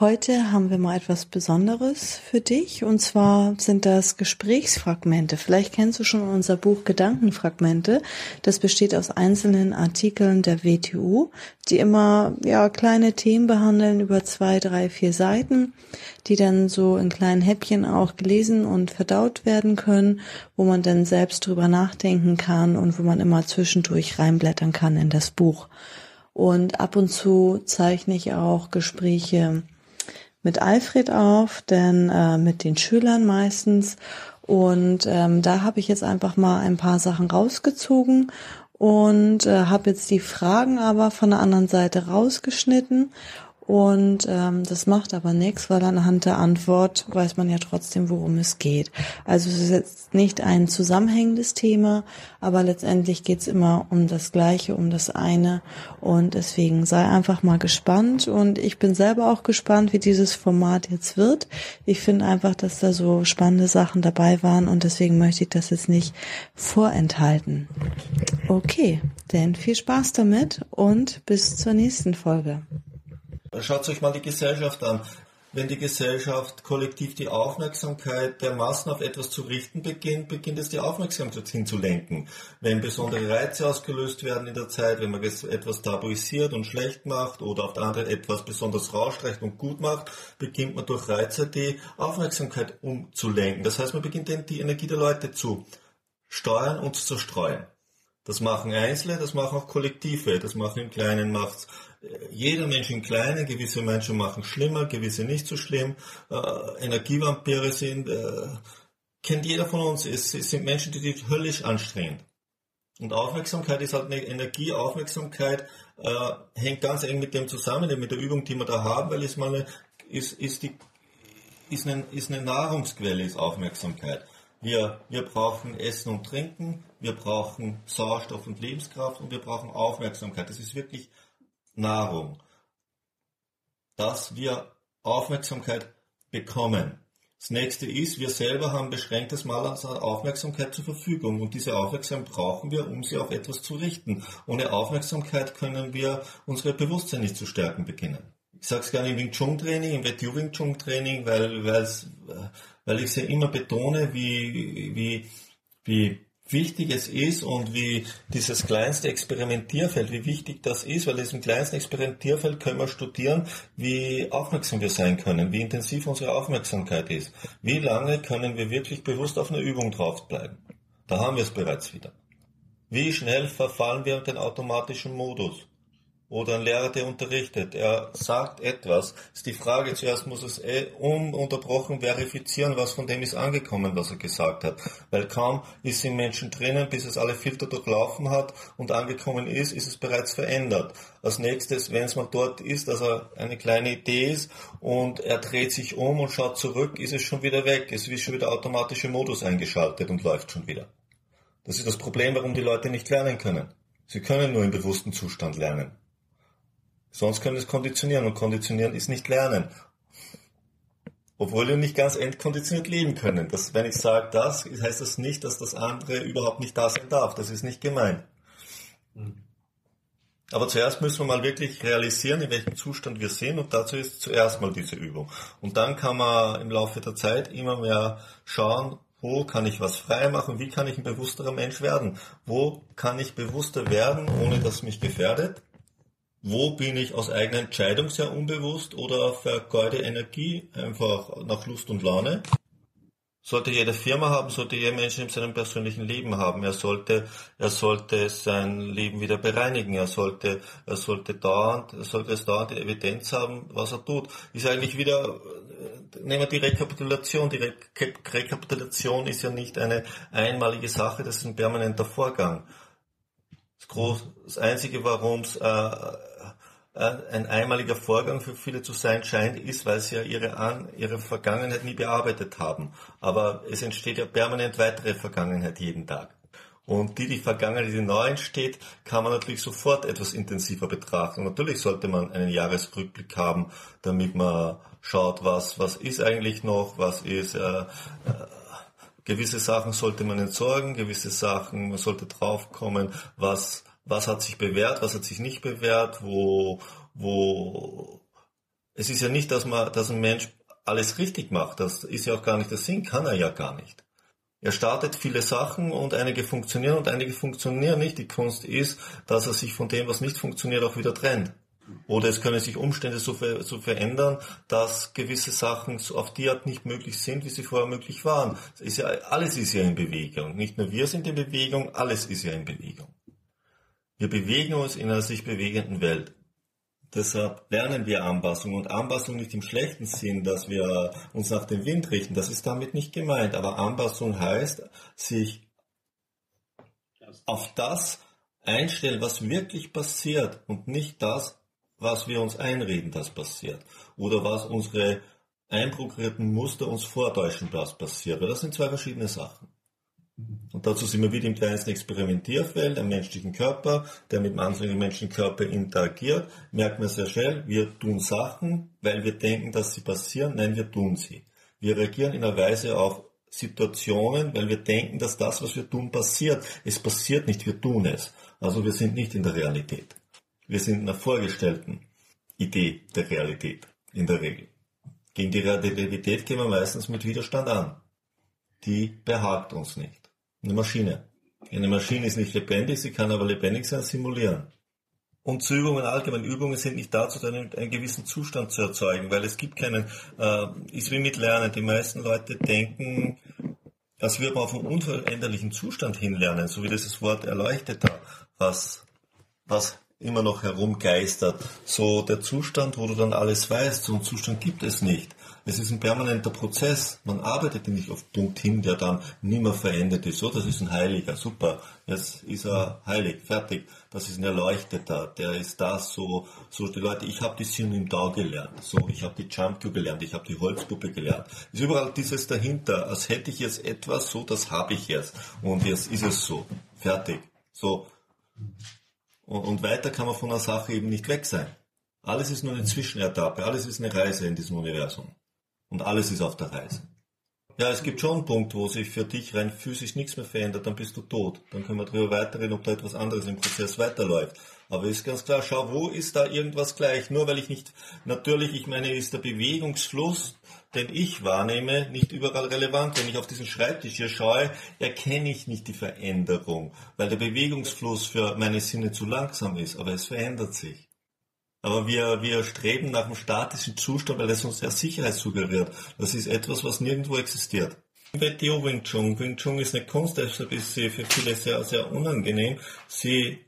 Heute haben wir mal etwas Besonderes für dich und zwar sind das Gesprächsfragmente. Vielleicht kennst du schon unser Buch Gedankenfragmente. Das besteht aus einzelnen Artikeln der WTU, die immer ja kleine Themen behandeln über zwei, drei, vier Seiten, die dann so in kleinen Häppchen auch gelesen und verdaut werden können, wo man dann selbst drüber nachdenken kann und wo man immer zwischendurch reinblättern kann in das Buch. Und ab und zu zeichne ich auch Gespräche mit Alfred auf, denn äh, mit den Schülern meistens. Und ähm, da habe ich jetzt einfach mal ein paar Sachen rausgezogen und äh, habe jetzt die Fragen aber von der anderen Seite rausgeschnitten und ähm, das macht aber nichts, weil anhand der Antwort weiß man ja trotzdem, worum es geht. Also es ist jetzt nicht ein zusammenhängendes Thema, aber letztendlich geht's immer um das Gleiche, um das eine. Und deswegen sei einfach mal gespannt. Und ich bin selber auch gespannt, wie dieses Format jetzt wird. Ich finde einfach, dass da so spannende Sachen dabei waren und deswegen möchte ich das jetzt nicht vorenthalten. Okay, denn viel Spaß damit und bis zur nächsten Folge. Schaut euch mal die Gesellschaft an. Wenn die Gesellschaft kollektiv die Aufmerksamkeit der Massen auf etwas zu richten beginnt, beginnt es die Aufmerksamkeit hinzulenken. Wenn besondere Reize ausgelöst werden in der Zeit, wenn man etwas tabuisiert und schlecht macht oder auf der anderen etwas besonders rausstreicht und gut macht, beginnt man durch Reize die Aufmerksamkeit umzulenken. Das heißt, man beginnt die Energie der Leute zu steuern und zu zerstreuen. Das machen Einzelne, das machen auch Kollektive, das machen im Kleinen, macht jeder Mensch im Kleinen, gewisse Menschen machen schlimmer, gewisse nicht so schlimm, äh, Energievampire sind, äh, kennt jeder von uns, es, es sind Menschen, die sich höllisch anstrengen. Und Aufmerksamkeit ist halt eine Energie, Aufmerksamkeit äh, hängt ganz eng mit dem zusammen, mit der Übung, die wir da haben, weil es mal eine, ist, ist, die, ist, eine, ist eine Nahrungsquelle, ist Aufmerksamkeit. Wir, wir brauchen Essen und Trinken, wir brauchen Sauerstoff und Lebenskraft und wir brauchen Aufmerksamkeit. Das ist wirklich Nahrung, dass wir Aufmerksamkeit bekommen. Das nächste ist, wir selber haben beschränktes Maß an Aufmerksamkeit zur Verfügung und diese Aufmerksamkeit brauchen wir, um sie auf etwas zu richten. Ohne Aufmerksamkeit können wir unsere Bewusstsein nicht zu stärken beginnen. Ich sage es gerne im Wing Chun Training, im WTU Wing Chun Training, weil, weil ich es ja immer betone, wie, wie, wie wichtig es ist und wie dieses kleinste Experimentierfeld, wie wichtig das ist, weil in diesem kleinsten Experimentierfeld können wir studieren, wie aufmerksam wir sein können, wie intensiv unsere Aufmerksamkeit ist. Wie lange können wir wirklich bewusst auf einer Übung draufbleiben. Da haben wir es bereits wieder. Wie schnell verfallen wir in den automatischen Modus? Oder ein Lehrer, der unterrichtet, er sagt etwas, ist die Frage, zuerst muss es eh ununterbrochen verifizieren, was von dem ist angekommen, was er gesagt hat. Weil kaum ist im Menschen drinnen, bis es alle Filter durchlaufen hat und angekommen ist, ist es bereits verändert. Als nächstes, wenn es mal dort ist, dass er eine kleine Idee ist und er dreht sich um und schaut zurück, ist es schon wieder weg. Es ist schon wieder automatische Modus eingeschaltet und läuft schon wieder. Das ist das Problem, warum die Leute nicht lernen können. Sie können nur im bewussten Zustand lernen. Sonst können es konditionieren und konditionieren ist nicht lernen. Obwohl wir nicht ganz entkonditioniert leben können. Das, wenn ich sage das, heißt das nicht, dass das andere überhaupt nicht da sein darf. Das ist nicht gemein. Aber zuerst müssen wir mal wirklich realisieren, in welchem Zustand wir sind und dazu ist zuerst mal diese Übung. Und dann kann man im Laufe der Zeit immer mehr schauen, wo kann ich was frei machen, wie kann ich ein bewussterer Mensch werden, wo kann ich bewusster werden, ohne dass mich gefährdet wo bin ich aus eigener Entscheidung sehr unbewusst oder vergeude Energie einfach nach Lust und Laune. Sollte jede Firma haben, sollte jeder Mensch in seinem persönlichen Leben haben. Er sollte, er sollte sein Leben wieder bereinigen. Er sollte, er sollte dauernd, er sollte es dauernd die Evidenz haben, was er tut. Ist eigentlich wieder, nehmen wir die Rekapitulation. Die Re Rekapitulation ist ja nicht eine einmalige Sache, das ist ein permanenter Vorgang. Das, Groß, das Einzige, warum es äh, ein einmaliger Vorgang für viele zu sein scheint, ist, weil sie ja ihre, An ihre Vergangenheit nie bearbeitet haben. Aber es entsteht ja permanent weitere Vergangenheit jeden Tag. Und die, die Vergangenheit, die neu entsteht, kann man natürlich sofort etwas intensiver betrachten. Und natürlich sollte man einen Jahresrückblick haben, damit man schaut, was, was ist eigentlich noch, was ist, äh, äh, gewisse Sachen sollte man entsorgen, gewisse Sachen, man sollte draufkommen, was, was hat sich bewährt, was hat sich nicht bewährt, wo, wo, es ist ja nicht, dass man, dass ein Mensch alles richtig macht. Das ist ja auch gar nicht der Sinn, kann er ja gar nicht. Er startet viele Sachen und einige funktionieren und einige funktionieren nicht. Die Kunst ist, dass er sich von dem, was nicht funktioniert, auch wieder trennt. Oder es können sich Umstände so, ver so verändern, dass gewisse Sachen auf die Art nicht möglich sind, wie sie vorher möglich waren. Ist ja, alles ist ja in Bewegung. Nicht nur wir sind in Bewegung, alles ist ja in Bewegung. Wir bewegen uns in einer sich bewegenden Welt. Deshalb lernen wir Anpassung und Anpassung nicht im schlechten Sinn, dass wir uns nach dem Wind richten. Das ist damit nicht gemeint. Aber Anpassung heißt, sich auf das einstellen, was wirklich passiert und nicht das, was wir uns einreden, das passiert. Oder was unsere einprogrammierten Muster uns vortäuschen, dass passiert. Das sind zwei verschiedene Sachen. Und dazu sind wir wieder im kleinsten Experimentierfeld, am menschlichen Körper, der mit dem anderen menschlichen Körper interagiert, merkt man sehr schnell, wir tun Sachen, weil wir denken, dass sie passieren. Nein, wir tun sie. Wir reagieren in einer Weise auf Situationen, weil wir denken, dass das, was wir tun, passiert. Es passiert nicht, wir tun es. Also wir sind nicht in der Realität. Wir sind in einer vorgestellten Idee der Realität, in der Regel. Gegen die Realität gehen wir meistens mit Widerstand an. Die behagt uns nicht. Eine Maschine. Eine Maschine ist nicht lebendig, sie kann aber lebendig sein, simulieren. Und zu Übungen allgemein. Übungen sind nicht dazu, einen, einen gewissen Zustand zu erzeugen, weil es gibt keinen, äh, ist wie mit Lernen. Die meisten Leute denken, würde man auf einen unveränderlichen Zustand hinlernen, so wie dieses Wort Erleuchteter, was, was immer noch herumgeistert. So der Zustand, wo du dann alles weißt, so einen Zustand gibt es nicht. Es ist ein permanenter Prozess. Man arbeitet nicht auf Punkt hin, der dann nimmer verendet ist. So, das ist ein Heiliger, super. Jetzt ist er heilig, fertig. Das ist ein Erleuchteter, der ist das, so, so die Leute, ich habe die Sinn im Tau gelernt, so, ich habe die Jumpcue gelernt, ich habe die Holzpuppe gelernt. Ist überall dieses dahinter, als hätte ich jetzt etwas, so, das habe ich jetzt. Und jetzt ist es so, fertig. So. Und, weiter kann man von einer Sache eben nicht weg sein. Alles ist nur eine Zwischenetappe, alles ist eine Reise in diesem Universum. Und alles ist auf der Reise. Ja, es gibt schon einen Punkt, wo sich für dich rein physisch nichts mehr verändert, dann bist du tot. Dann können wir darüber weiterreden, ob da etwas anderes im Prozess weiterläuft. Aber ist ganz klar, schau, wo ist da irgendwas gleich? Nur weil ich nicht, natürlich, ich meine, ist der Bewegungsfluss, den ich wahrnehme, nicht überall relevant. Wenn ich auf diesen Schreibtisch hier schaue, erkenne ich nicht die Veränderung, weil der Bewegungsfluss für meine Sinne zu langsam ist, aber es verändert sich. Aber wir, wir streben nach einem statischen Zustand, weil es uns ja Sicherheit suggeriert. Das ist etwas, was nirgendwo existiert. WTO Wing Chun. Wing Chun ist eine Kunst, deshalb ist sie für viele sehr, sehr unangenehm. Sie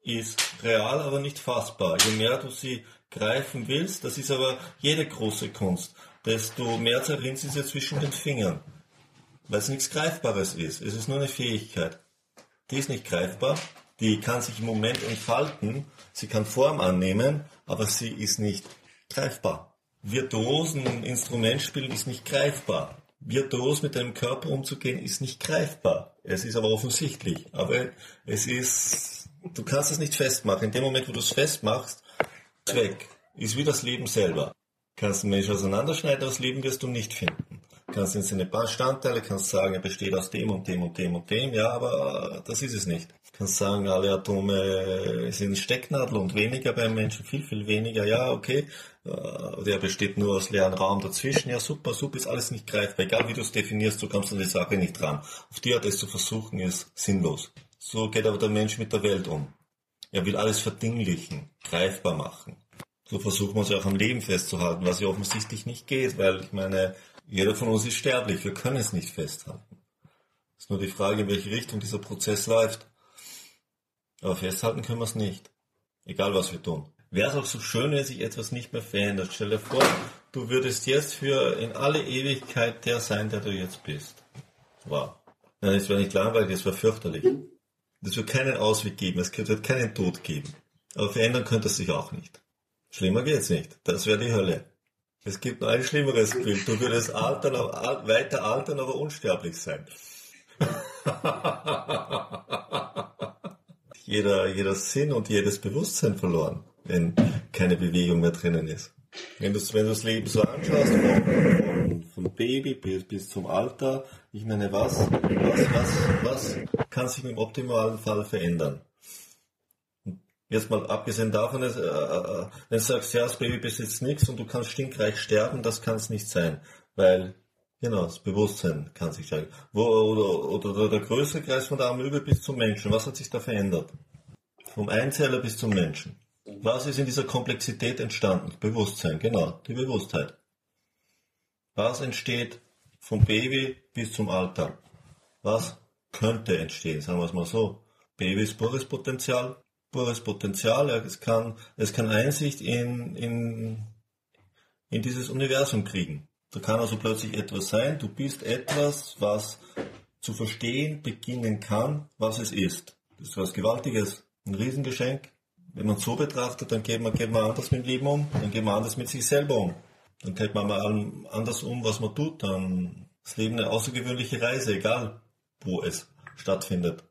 ist real, aber nicht fassbar. Je mehr du sie greifen willst, das ist aber jede große Kunst, desto mehr zerrinnt sie sie zwischen den Fingern. Weil es nichts Greifbares ist. Es ist nur eine Fähigkeit. Die ist nicht greifbar, die kann sich im Moment entfalten, sie kann Form annehmen, aber sie ist nicht greifbar. Virtuosen Instrument spielen ist nicht greifbar. Virtuos mit deinem Körper umzugehen ist nicht greifbar. Es ist aber offensichtlich. Aber es ist, du kannst es nicht festmachen. In dem Moment, wo du es festmachst, ist weg. Ist wie das Leben selber. Kannst einen Menschen auseinanderschneiden, das Leben wirst du nicht finden. Kannst in seine Bestandteile, kannst sagen, er besteht aus dem und dem und dem und dem, ja, aber das ist es nicht kannst sagen, alle Atome sind Stecknadel und weniger beim Menschen, viel, viel weniger. Ja, okay, äh, der besteht nur aus leeren Raum dazwischen. Ja, super, super, ist alles nicht greifbar. Egal wie du es definierst, du kommst an die Sache nicht dran. Auf die Art es zu versuchen, ist sinnlos. So geht aber der Mensch mit der Welt um. Er will alles verdinglichen, greifbar machen. So versuchen wir es auch am Leben festzuhalten, was ja offensichtlich nicht geht, weil ich meine, jeder von uns ist sterblich, wir können es nicht festhalten. Es ist nur die Frage, in welche Richtung dieser Prozess läuft. Aber festhalten können wir es nicht. Egal was wir tun. Wäre es auch so schön, wenn sich etwas nicht mehr verändert. Stell dir vor, du würdest jetzt für in alle Ewigkeit der sein, der du jetzt bist. Wow. Nein, das wäre nicht langweilig, das wäre fürchterlich. Es wird keinen Ausweg geben, es wird keinen Tod geben. Aber verändern könnte es sich auch nicht. Schlimmer geht's nicht. Das wäre die Hölle. Es gibt noch ein schlimmeres Bild. Du würdest altern, weiter altern, aber unsterblich sein. jeder, jeder Sinn und jedes Bewusstsein verloren, wenn keine Bewegung mehr drinnen ist. Wenn du, wenn das Leben so anschaust, von, von Baby bis, bis zum Alter, ich meine, was, was, was, was kann sich im optimalen Fall verändern? Jetzt mal abgesehen davon, dass, äh, äh, wenn du sagst, ja, das Baby besitzt nichts und du kannst stinkreich sterben, das kann es nicht sein. Weil, genau, das Bewusstsein kann sich steigen. Wo, oder, oder, oder der größere Kreis von der Amöbe bis zum Menschen, was hat sich da verändert? Vom Einzeller bis zum Menschen. Was ist in dieser Komplexität entstanden? Bewusstsein, genau, die Bewusstheit. Was entsteht vom Baby bis zum Alter? Was könnte entstehen, sagen wir es mal so. Baby ist pures Potenzial, pures Potenzial, es kann, es kann Einsicht in, in, in dieses Universum kriegen. Da kann also plötzlich etwas sein, du bist etwas, was zu verstehen beginnen kann, was es ist. Das ist was Gewaltiges, ein Riesengeschenk. Wenn man es so betrachtet, dann geht man, geht man anders mit dem Leben um, dann geht man anders mit sich selber um. Dann geht man mal anders um, was man tut, dann ist Leben eine außergewöhnliche Reise, egal wo es stattfindet.